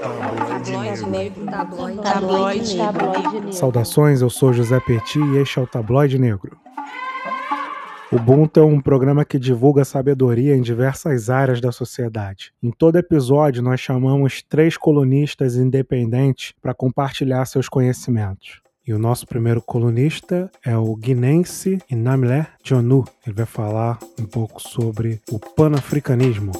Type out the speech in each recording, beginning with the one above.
Tabloide negro. Tabloide, tabloide, tabloide negro. Saudações, eu sou José Petit e este é o Tabloide Negro. O Ubuntu é um programa que divulga sabedoria em diversas áreas da sociedade. Em todo episódio, nós chamamos três colunistas independentes para compartilhar seus conhecimentos. E o nosso primeiro colunista é o guinense Inamilé Jonu. Ele vai falar um pouco sobre o panafricanismo.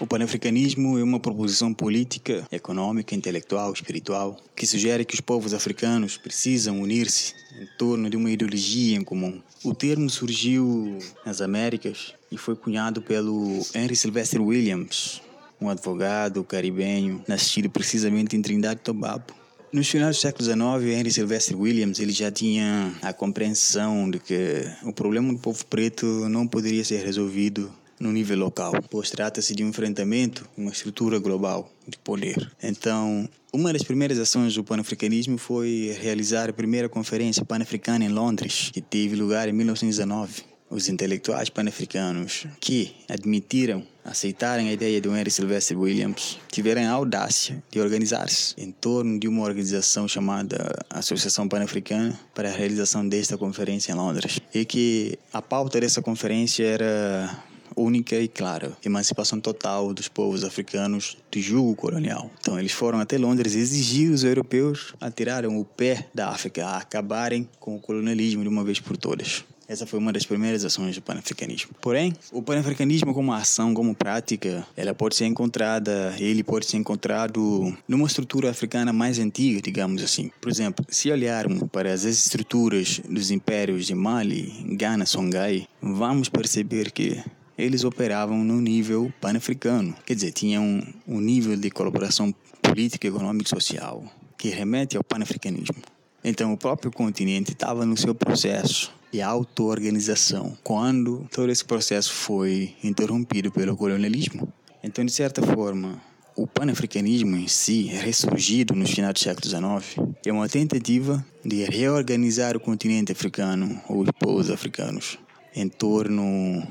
O panafricanismo é uma proposição política, econômica, intelectual, espiritual, que sugere que os povos africanos precisam unir-se em torno de uma ideologia em comum. O termo surgiu nas Américas e foi cunhado pelo Henry Sylvester Williams, um advogado caribenho nascido precisamente em Trindade e Tobago. Nos finais do século XIX, Henry Sylvester Williams ele já tinha a compreensão de que o problema do povo preto não poderia ser resolvido no nível local, pois trata-se de um enfrentamento, uma estrutura global de poder. Então, uma das primeiras ações do panafricanismo foi realizar a primeira conferência pan-africana em Londres, que teve lugar em 1919. Os intelectuais pan-africanos que admitiram, aceitaram a ideia de Henry Sylvester Williams, tiveram a audácia de organizar-se em torno de uma organização chamada Associação Pan-Africana para a realização desta conferência em Londres. E que a pauta dessa conferência era única e clara: emancipação total dos povos africanos do jugo colonial. Então, eles foram até Londres exigir os europeus a tirarem o pé da África, a acabarem com o colonialismo de uma vez por todas. Essa foi uma das primeiras ações do panafricanismo. Porém, o panafricanismo como ação, como prática, ela pode ser encontrada, ele pode ser encontrado numa estrutura africana mais antiga, digamos assim. Por exemplo, se olharmos para as estruturas dos impérios de Mali, Ghana, Songhai, vamos perceber que eles operavam no nível pan-africano. Quer dizer, tinham um, nível de colaboração política, econômica e social que remete ao pan-africanismo. Então, o próprio continente estava no seu processo de auto-organização quando todo esse processo foi interrompido pelo colonialismo. Então, de certa forma, o panafricanismo em si, ressurgido no final do século XIX, é uma tentativa de reorganizar o continente africano, ou os povos africanos, em torno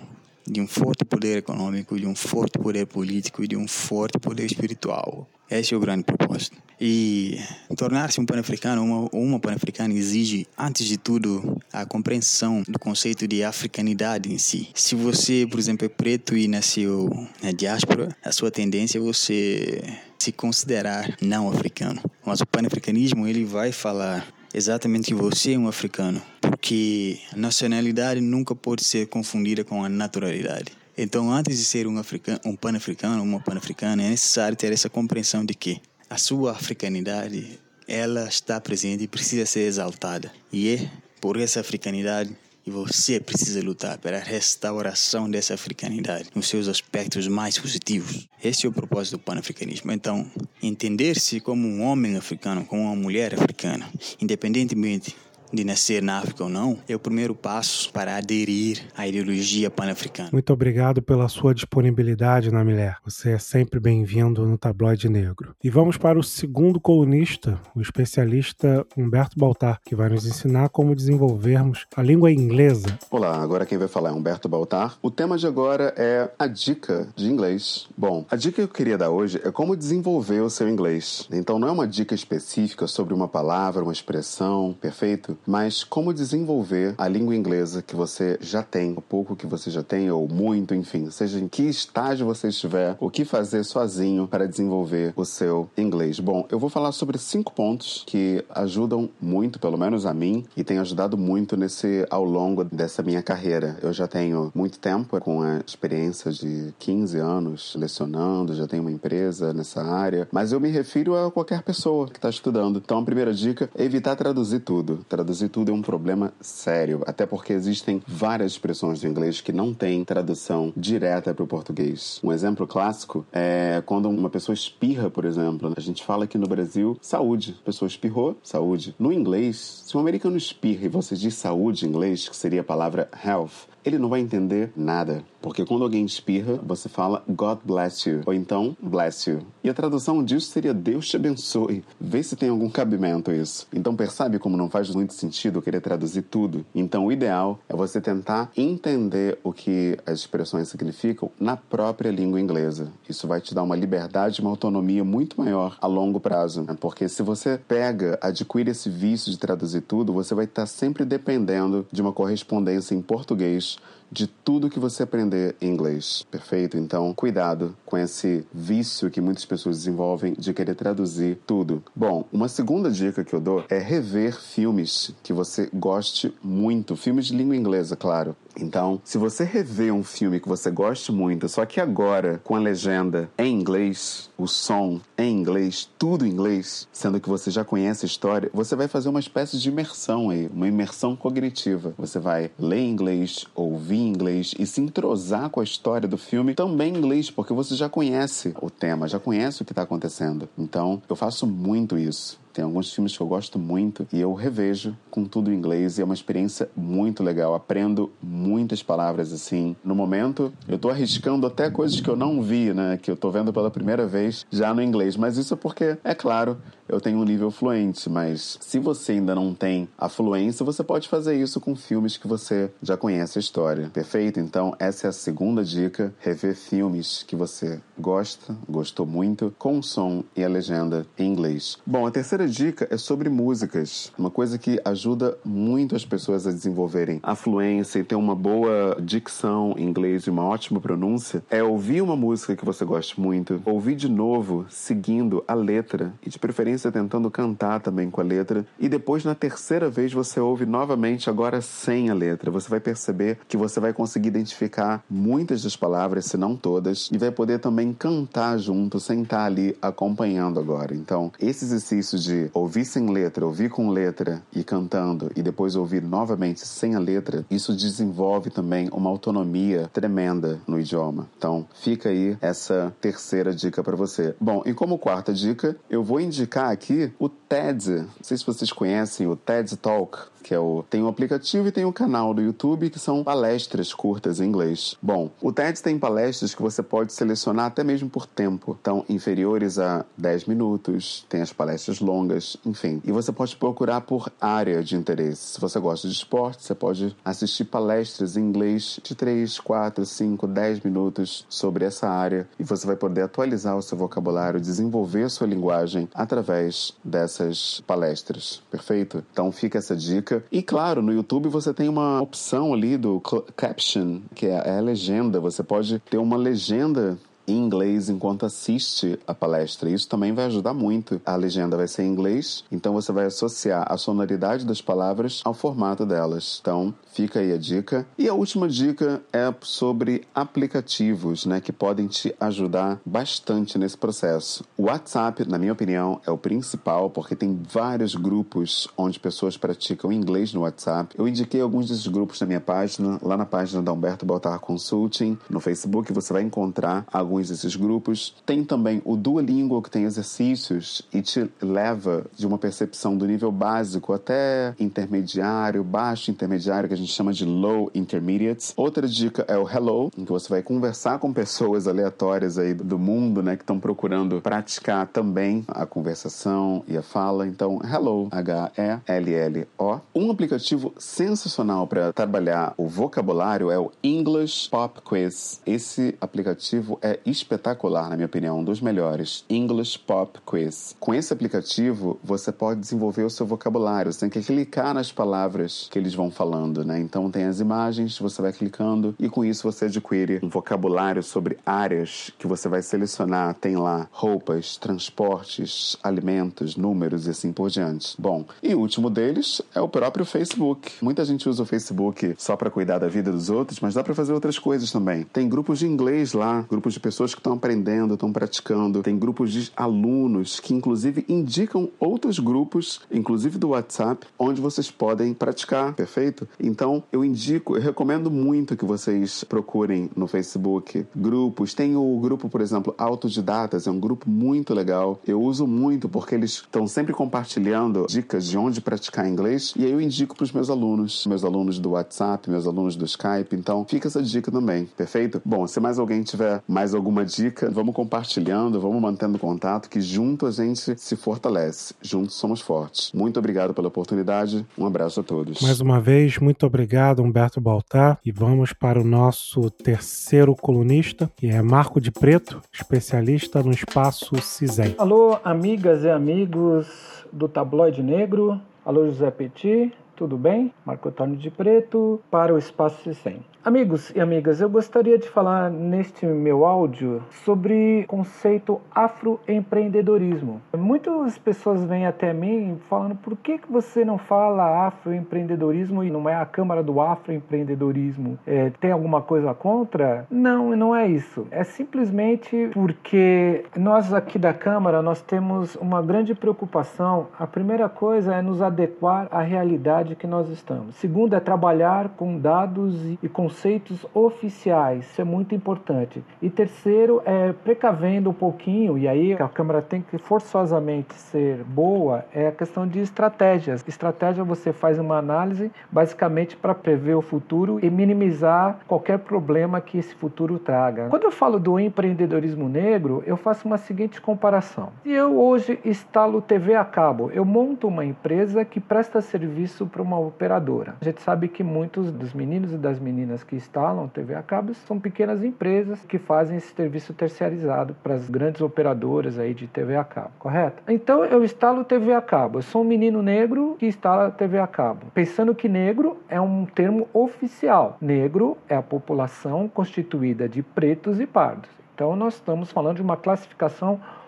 de um forte poder econômico, de um forte poder político e de um forte poder espiritual. Esse é o grande propósito. E tornar-se um pan-africano, uma, uma pan-africana, exige, antes de tudo, a compreensão do conceito de africanidade em si. Se você, por exemplo, é preto e nasceu na diáspora, a sua tendência é você se considerar não africano. Mas o pan-africanismo, ele vai falar exatamente você é um africano, porque nacionalidade nunca pode ser confundida com a naturalidade. Então, antes de ser um africano, um pan-africano, uma pan-africana, é necessário ter essa compreensão de que a sua africanidade ela está presente e precisa ser exaltada. E é por essa africanidade e você precisa lutar pela restauração dessa africanidade nos seus aspectos mais positivos. Esse é o propósito do panafricanismo. Então, entender-se como um homem africano, como uma mulher africana, independentemente de nascer na África ou não, é o primeiro passo para aderir à ideologia pan-africana. Muito obrigado pela sua disponibilidade, Namilé. Você é sempre bem-vindo no Tabloide Negro. E vamos para o segundo colunista, o especialista Humberto Baltar, que vai nos ensinar como desenvolvermos a língua inglesa. Olá, agora quem vai falar é Humberto Baltar. O tema de agora é a dica de inglês. Bom, a dica que eu queria dar hoje é como desenvolver o seu inglês. Então não é uma dica específica sobre uma palavra, uma expressão, perfeito? Mas como desenvolver a língua inglesa que você já tem, o pouco que você já tem, ou muito, enfim, seja em que estágio você estiver, o que fazer sozinho para desenvolver o seu inglês. Bom, eu vou falar sobre cinco pontos que ajudam muito, pelo menos a mim, e tem ajudado muito nesse ao longo dessa minha carreira. Eu já tenho muito tempo com a experiência de 15 anos lecionando, já tenho uma empresa nessa área, mas eu me refiro a qualquer pessoa que está estudando. Então, a primeira dica é evitar traduzir tudo. Traduzir traduzir tudo é um problema sério, até porque existem várias expressões do inglês que não têm tradução direta para o português. Um exemplo clássico é quando uma pessoa espirra, por exemplo. A gente fala aqui no Brasil saúde. A pessoa espirrou, saúde. No inglês, se um americano espirra e você diz saúde em inglês, que seria a palavra health, ele não vai entender nada. Porque quando alguém espirra, você fala God bless you, ou então bless you. E a tradução disso seria Deus te abençoe. Vê se tem algum cabimento isso. Então percebe como não faz muito sentido querer traduzir tudo. Então o ideal é você tentar entender o que as expressões significam na própria língua inglesa. Isso vai te dar uma liberdade, uma autonomia muito maior a longo prazo. Né? Porque se você pega, adquire esse vício de traduzir tudo, você vai estar sempre dependendo de uma correspondência em português de tudo que você aprender em inglês. Perfeito? Então, cuidado com esse vício que muitas pessoas desenvolvem de querer traduzir tudo. Bom, uma segunda dica que eu dou é rever filmes que você goste muito, filmes de língua inglesa, claro. Então, se você rever um filme que você goste muito, só que agora com a legenda em inglês, o som em inglês, tudo em inglês, sendo que você já conhece a história, você vai fazer uma espécie de imersão aí, uma imersão cognitiva. Você vai ler em inglês, ouvir em inglês e se entrosar com a história do filme também em inglês, porque você já conhece o tema, já conhece o que está acontecendo. Então, eu faço muito isso. Tem alguns filmes que eu gosto muito e eu revejo com tudo em inglês e é uma experiência muito legal. Aprendo muitas palavras assim. No momento, eu tô arriscando até coisas que eu não vi, né? Que eu tô vendo pela primeira vez já no inglês. Mas isso é porque, é claro, eu tenho um nível fluente, mas se você ainda não tem a fluência, você pode fazer isso com filmes que você já conhece a história. Perfeito? Então, essa é a segunda dica: rever filmes que você gosta, gostou muito, com o som e a legenda em inglês. Bom, a terceira dica é sobre músicas. Uma coisa que ajuda muito as pessoas a desenvolverem a fluência e ter uma boa dicção em inglês e uma ótima pronúncia é ouvir uma música que você goste muito, ouvir de novo, seguindo a letra e de preferência tentando cantar também com a letra. E depois, na terceira vez, você ouve novamente, agora sem a letra. Você vai perceber que você vai conseguir identificar muitas das palavras, se não todas, e vai poder também cantar junto, sem estar ali acompanhando agora. Então, esse exercício de ouvir sem letra, ouvir com letra e cantando, e depois ouvir novamente sem a letra, isso desenvolve também uma autonomia tremenda no idioma. Então, fica aí essa terceira dica para você. Bom, e como quarta dica, eu vou indicar aqui o TED. Não sei se vocês conhecem o TED Talk que é o tem um aplicativo e tem um canal do YouTube que são palestras curtas em inglês. Bom, o TED tem palestras que você pode selecionar até mesmo por tempo, então inferiores a 10 minutos, tem as palestras longas, enfim. E você pode procurar por área de interesse. Se você gosta de esporte, você pode assistir palestras em inglês de 3, 4, 5, 10 minutos sobre essa área e você vai poder atualizar o seu vocabulário, desenvolver a sua linguagem através dessas palestras. Perfeito? Então fica essa dica e claro, no YouTube você tem uma opção ali do caption, que é a legenda. Você pode ter uma legenda em inglês enquanto assiste a palestra. Isso também vai ajudar muito. A legenda vai ser em inglês, então você vai associar a sonoridade das palavras ao formato delas. Então, fica aí a dica. E a última dica é sobre aplicativos, né, que podem te ajudar bastante nesse processo. O WhatsApp, na minha opinião, é o principal porque tem vários grupos onde pessoas praticam inglês no WhatsApp. Eu indiquei alguns desses grupos na minha página, lá na página da Humberto Baltar Consulting, no Facebook, você vai encontrar alguns desses grupos. Tem também o Duolingo, que tem exercícios e te leva de uma percepção do nível básico até intermediário, baixo intermediário, que a gente chama de low intermediates. Outra dica é o Hello, em que você vai conversar com pessoas aleatórias aí do mundo, né, que estão procurando praticar também a conversação e a fala. Então, Hello, H-E-L-L-O. Um aplicativo sensacional para trabalhar o vocabulário é o English Pop Quiz. Esse aplicativo é espetacular, na minha opinião, um dos melhores. English Pop Quiz. Com esse aplicativo, você pode desenvolver o seu vocabulário. Tem que clicar nas palavras que eles vão falando, né? Então tem as imagens, você vai clicando e com isso você adquire um vocabulário sobre áreas que você vai selecionar. Tem lá roupas, transportes, alimentos, números e assim por diante. Bom, e o último deles é o próprio Facebook. Muita gente usa o Facebook só para cuidar da vida dos outros, mas dá para fazer outras coisas também. Tem grupos de inglês lá, grupos de pessoas que estão aprendendo, estão praticando, tem grupos de alunos que inclusive indicam outros grupos, inclusive do WhatsApp, onde vocês podem praticar, perfeito? Então Então, eu indico, eu recomendo muito que vocês procurem no Facebook grupos. Tem o grupo, por exemplo, Autodidatas, é um grupo muito legal. Eu uso muito porque eles estão sempre compartilhando dicas de onde praticar inglês e aí eu indico para os meus alunos, meus alunos do WhatsApp, meus alunos do Skype. Então, fica essa dica também, perfeito? Bom, se mais alguém tiver mais alguma dica, vamos compartilhando, vamos mantendo contato, que junto a gente se fortalece. Juntos somos fortes. Muito obrigado pela oportunidade. Um abraço a todos. Mais uma vez, muito obrigado, Humberto Baltar. E vamos para o nosso terceiro colunista, que é Marco de Preto, especialista no espaço CISEM. Alô, amigas e amigos do Tabloide Negro. Alô, José Petit. Tudo bem? Marco Antônio de Preto para o Espaço CISEM. Amigos e amigas, eu gostaria de falar neste meu áudio sobre o conceito afroempreendedorismo. Muitas pessoas vêm até mim falando por que, que você não fala afroempreendedorismo e não é a Câmara do Afroempreendedorismo? É, tem alguma coisa contra? Não, não é isso. É simplesmente porque nós aqui da Câmara nós temos uma grande preocupação. A primeira coisa é nos adequar à realidade que nós estamos. Segundo é trabalhar com dados e com conceitos oficiais, isso é muito importante. E terceiro, é precavendo um pouquinho, e aí a Câmara tem que forçosamente ser boa, é a questão de estratégias. Estratégia você faz uma análise basicamente para prever o futuro e minimizar qualquer problema que esse futuro traga. Quando eu falo do empreendedorismo negro, eu faço uma seguinte comparação. Se eu hoje instalo TV a cabo, eu monto uma empresa que presta serviço para uma operadora. A gente sabe que muitos dos meninos e das meninas que instalam TV a cabo são pequenas empresas que fazem esse serviço terciarizado para as grandes operadoras aí de TV a cabo, correto? Então eu instalo TV a cabo. Eu sou um menino negro que instala TV a cabo, pensando que negro é um termo oficial. Negro é a população constituída de pretos e pardos. Então nós estamos falando de uma classificação oficial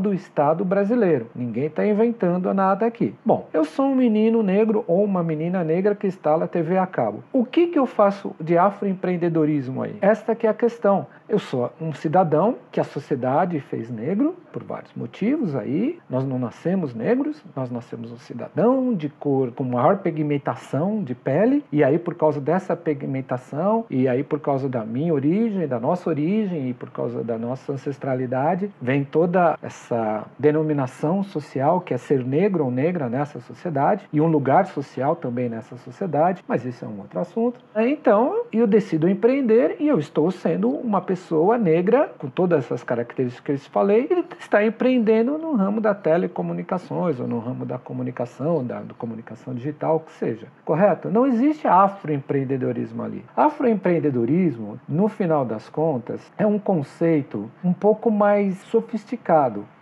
do Estado brasileiro. Ninguém está inventando nada aqui. Bom, eu sou um menino negro ou uma menina negra que instala TV a cabo. O que, que eu faço de afroempreendedorismo aí? Esta que é a questão. Eu sou um cidadão que a sociedade fez negro por vários motivos aí. Nós não nascemos negros, nós nascemos um cidadão de cor com maior pigmentação de pele e aí por causa dessa pigmentação e aí por causa da minha origem, da nossa origem e por causa da nossa ancestralidade, vem toda essa denominação social que é ser negro ou negra nessa sociedade e um lugar social também nessa sociedade, mas isso é um outro assunto. Então, eu decido empreender e eu estou sendo uma pessoa negra, com todas essas características que eu falei, ele está empreendendo no ramo da telecomunicações, ou no ramo da comunicação, da, da comunicação digital, o que seja. Correto? Não existe afroempreendedorismo ali. Afroempreendedorismo, no final das contas, é um conceito um pouco mais sofisticado.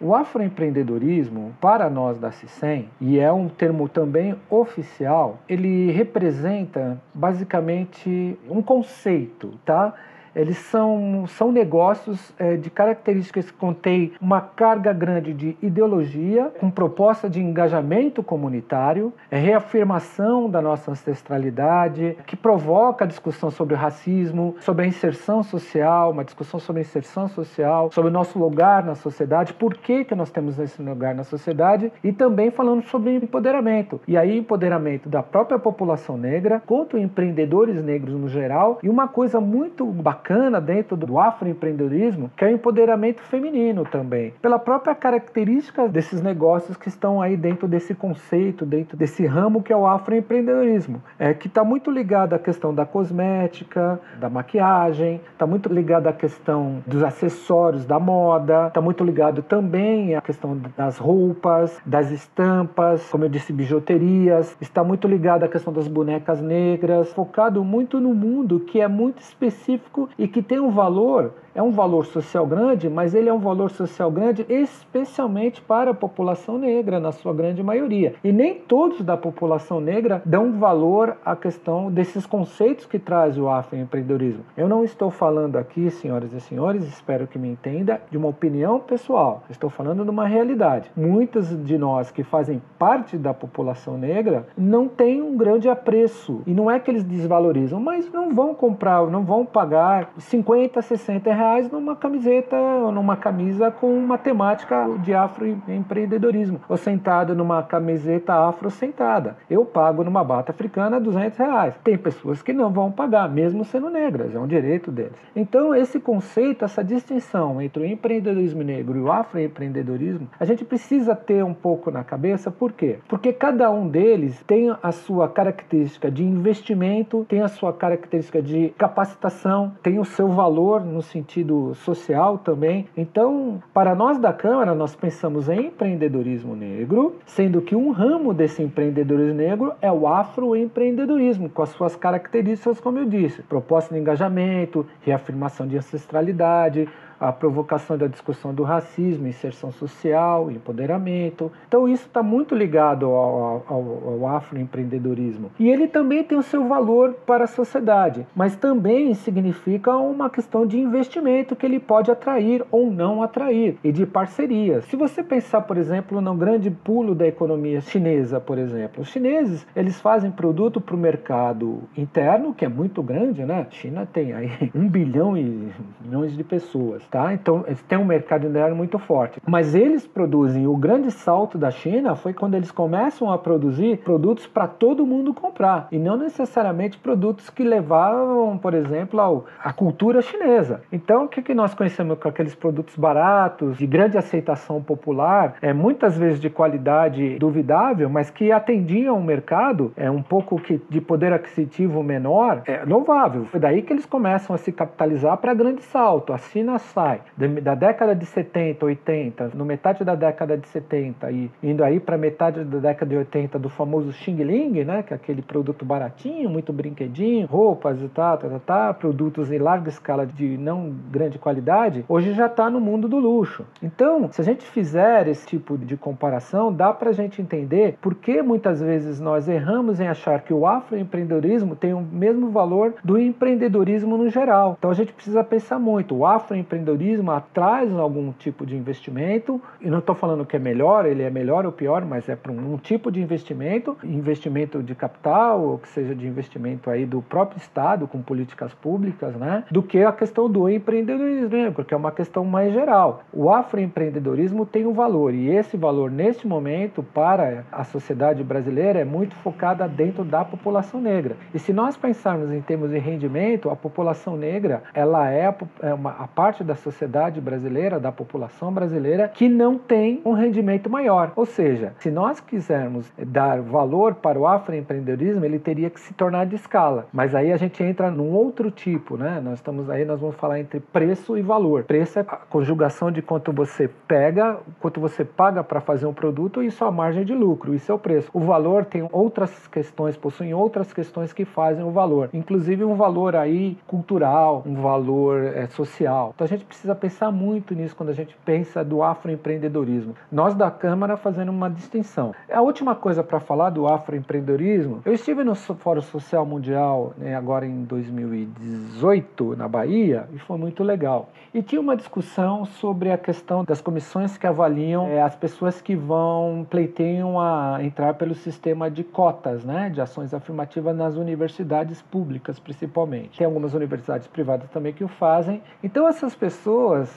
O afroempreendedorismo, para nós da CISEM, e é um termo também oficial, ele representa basicamente um conceito, tá? Eles são, são negócios é, de características que contêm uma carga grande de ideologia, com proposta de engajamento comunitário, é, reafirmação da nossa ancestralidade, que provoca a discussão sobre o racismo, sobre a inserção social, uma discussão sobre a inserção social, sobre o nosso lugar na sociedade, por que, que nós temos esse lugar na sociedade, e também falando sobre empoderamento. E aí, empoderamento da própria população negra, quanto empreendedores negros no geral, e uma coisa muito bacana bacana dentro do afroempreendedorismo, que é o empoderamento feminino também, pela própria característica desses negócios que estão aí dentro desse conceito, dentro desse ramo que é o afroempreendedorismo, é que está muito ligado à questão da cosmética, da maquiagem, está muito ligado à questão dos acessórios da moda, está muito ligado também à questão das roupas, das estampas, como eu disse, bijuterias, está muito ligado à questão das bonecas negras, focado muito no mundo que é muito específico e que tem um valor é um valor social grande, mas ele é um valor social grande especialmente para a população negra, na sua grande maioria. E nem todos da população negra dão valor à questão desses conceitos que traz o afroempreendedorismo. Eu não estou falando aqui, senhoras e senhores, espero que me entenda, de uma opinião pessoal. Estou falando de uma realidade. Muitos de nós que fazem parte da população negra não têm um grande apreço. E não é que eles desvalorizam, mas não vão comprar, não vão pagar 50, 60 reais reais numa camiseta ou numa camisa com uma temática de afroempreendedorismo, ou sentado numa camiseta afro sentada. Eu pago numa bata africana 200 reais. Tem pessoas que não vão pagar, mesmo sendo negras, é um direito deles. Então, esse conceito, essa distinção entre o empreendedorismo negro e o afroempreendedorismo, a gente precisa ter um pouco na cabeça, por quê? Porque cada um deles tem a sua característica de investimento, tem a sua característica de capacitação, tem o seu valor no sentido social também. Então, para nós da Câmara, nós pensamos em empreendedorismo negro, sendo que um ramo desse empreendedorismo negro é o afroempreendedorismo, com as suas características, como eu disse, proposta de engajamento, reafirmação de ancestralidade, a provocação da discussão do racismo, inserção social, empoderamento. Então isso está muito ligado ao, ao, ao afroempreendedorismo. E ele também tem o seu valor para a sociedade, mas também significa uma questão de investimento que ele pode atrair ou não atrair, e de parcerias. Se você pensar, por exemplo, no grande pulo da economia chinesa, por exemplo, os chineses eles fazem produto para o mercado interno, que é muito grande, né? A China tem aí um bilhão e milhões de pessoas. Tá? Então, eles têm um mercado interno muito forte. Mas eles produzem, o grande salto da China foi quando eles começam a produzir produtos para todo mundo comprar, e não necessariamente produtos que levavam, por exemplo, ao, à cultura chinesa. Então, o que, que nós conhecemos com aqueles produtos baratos, de grande aceitação popular, é, muitas vezes de qualidade duvidável, mas que atendiam o mercado, é um pouco que, de poder aquisitivo menor, é louvável. Foi daí que eles começam a se capitalizar para grande salto. A China sai da década de 70, 80, no metade da década de 70 e indo aí para metade da década de 80 do famoso Xing Ling, né, que é aquele produto baratinho, muito brinquedinho, roupas e tal, tá, tá, tá, produtos em larga escala de não grande qualidade, hoje já está no mundo do luxo. Então, se a gente fizer esse tipo de comparação, dá para a gente entender por que muitas vezes nós erramos em achar que o afroempreendedorismo tem o mesmo valor do empreendedorismo no geral. Então a gente precisa pensar muito. O afroempreendedorismo empreendedorismo atrás algum tipo de investimento, e não estou falando que é melhor, ele é melhor ou pior, mas é para um, tipo de investimento, investimento de capital, ou que seja de investimento aí do próprio Estado, com políticas públicas, né, do que a questão do empreendedorismo, porque é uma questão mais geral. O afroempreendedorismo tem um valor, e esse valor, neste momento, para a sociedade brasileira, é muito focada dentro da população negra. E se nós pensarmos em termos de rendimento, a população negra, ela é a, é uma, a parte da sociedade brasileira, da população brasileira, que não tem um rendimento maior. Ou seja, se nós quisermos dar valor para o afroempreendedorismo, ele teria que se tornar de escala. Mas aí a gente entra num outro tipo, né? Nós estamos aí, nós vamos falar entre preço e valor. Preço é a conjugação de quanto você pega, quanto você paga para fazer um produto e sua margem de lucro. Isso é o preço. O valor tem outras questões, possuem outras questões que fazem o valor, inclusive um valor aí cultural, um valor é, social. Então a gente precisa pensar muito nisso quando a gente pensa do afroempreendedorismo. Nós da Câmara fazendo uma distinção. A última coisa para falar do afroempreendedorismo, eu estive no Fórum Social Mundial né, agora em 2018 na Bahia e foi muito legal. E tinha uma discussão sobre a questão das comissões que avaliam é, as pessoas que vão pleiteiam a entrar pelo sistema de cotas, né, de ações afirmativas nas universidades públicas principalmente. Tem algumas universidades privadas também que o fazem. Então essas pessoas,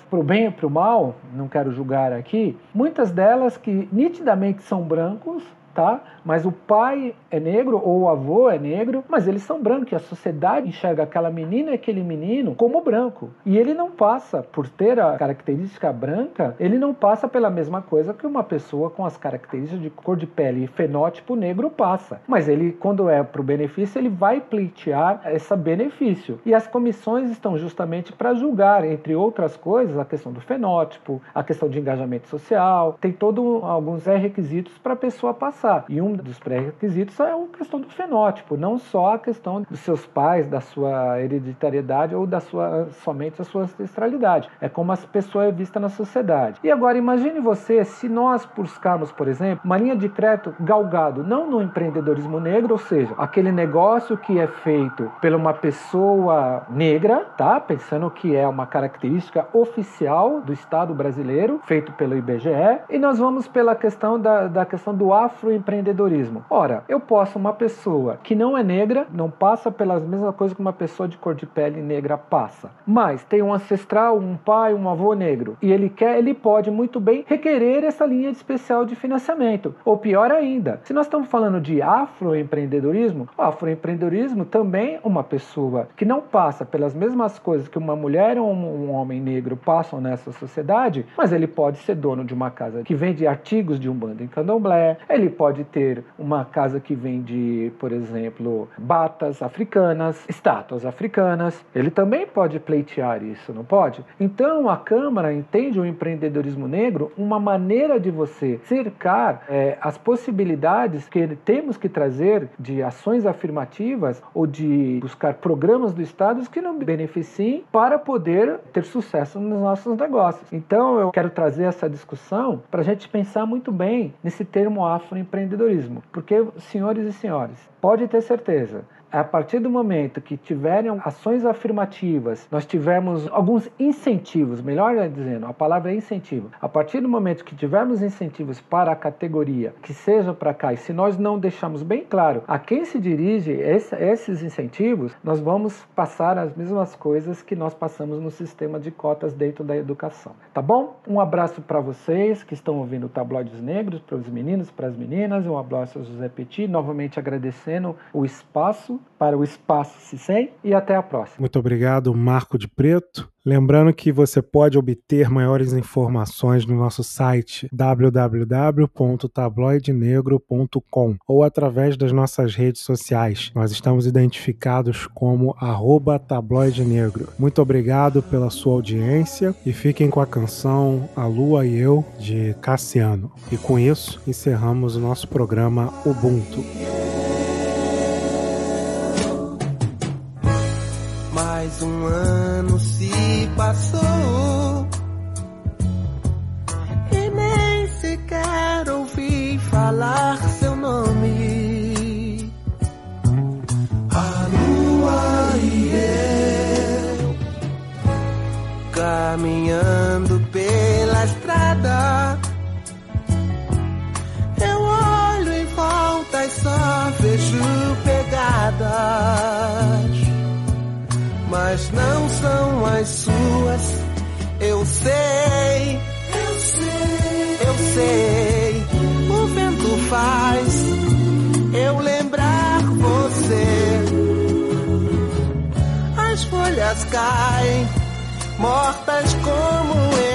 para o bem e para o mal, não quero julgar aqui, muitas delas que nitidamente são brancos, tá? Mas o pai é negro ou o avô é negro, mas eles são brancos e a sociedade enxerga aquela menina e aquele menino como branco. E ele não passa, por ter a característica branca, ele não passa pela mesma coisa que uma pessoa com as características de cor de pele e fenótipo negro passa. Mas ele, quando é para o benefício, ele vai pleitear esse benefício. E as comissões estão justamente para julgar, entre outras coisas, a questão do fenótipo, a questão de engajamento social, tem todos alguns requisitos para a pessoa passar passar. E um dos pré-requisitos é a questão do fenótipo, não só a questão dos seus pais, da sua hereditariedade ou da sua somente a sua ancestralidade. É como a pessoa é vista na sociedade. E agora imagine você se nós buscarmos, por exemplo, uma linha de crédito galgado, não no empreendedorismo negro, ou seja, aquele negócio que é feito por uma pessoa negra, tá? Pensando que é uma característica oficial do Estado brasileiro, feito pelo IBGE, e nós vamos pela questão da, da questão do afro afroempreendedorismo. Ora, eu posso uma pessoa que não é negra, não passa pelas mesmas coisas que uma pessoa de cor de pele negra passa, mas tem um ancestral, um pai, um avô negro, e ele quer, ele pode muito bem requerer essa linha especial de financiamento. Ou pior ainda, se nós estamos falando de afroempreendedorismo, o afroempreendedorismo também uma pessoa que não passa pelas mesmas coisas que uma mulher ou um homem negro passam nessa sociedade, mas ele pode ser dono de uma casa que vende artigos de um bando em candomblé, ele pode ter uma casa que vende, por exemplo, batas africanas, estátuas africanas, ele também pode pleitear isso, não pode? Então a Câmara entende o empreendedorismo negro uma maneira de você cercar é, as possibilidades que temos que trazer de ações afirmativas ou de buscar programas do Estado que não beneficiem para poder ter sucesso nos nossos negócios. Então eu quero trazer essa discussão para a gente pensar muito bem nesse termo afroempreendedorismo, porque senhores e senhores, pode ter certeza, a partir do momento que tiverem ações afirmativas, nós tivermos alguns incentivos, melhor dizendo, a palavra é incentivo. A partir do momento que tivermos incentivos para a categoria, que seja para cá, e se nós não deixarmos bem claro a quem se dirige esse, esses incentivos, nós vamos passar as mesmas coisas que nós passamos no sistema de cotas dentro da educação. Tá bom? Um abraço para vocês que estão ouvindo Tabloides Negros, para os meninos, para as meninas. Um abraço ao José Petit, novamente agradecendo o espaço para o Espaço Cicem e até a próxima. Muito obrigado, Marco de Preto. Lembrando que você pode obter maiores informações no nosso site www.tabloidenegro.com ou através das nossas redes sociais. Nós estamos identificados como tabloidenegro. Muito obrigado pela sua audiência e fiquem com a canção A Lua e Eu de Cassiano. E com isso encerramos o nosso programa Ubuntu. Mais um ano se passou e nem sequer ouvi falar seu nome. A lua e eu caminhando pela estrada. São as suas. Eu sei, eu sei, eu sei. O vento faz eu lembrar você. As folhas caem, mortas como eu.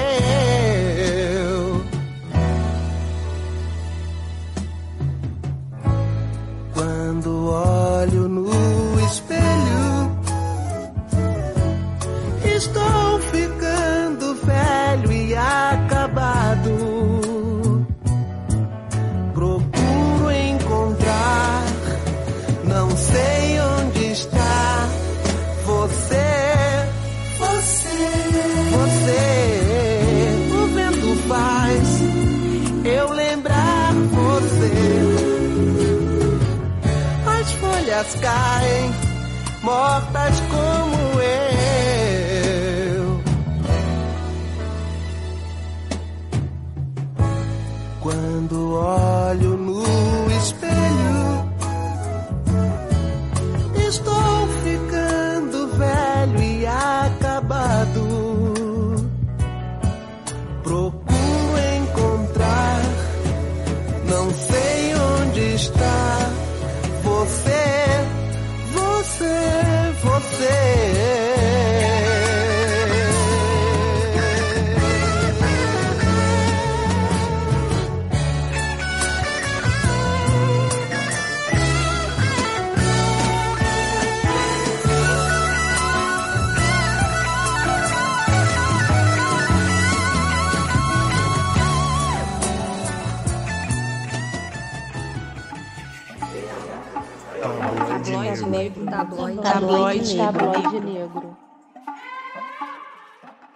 Caem, mortas como eu. Quando olho no espelho, estou ficando velho e acabado. Procuro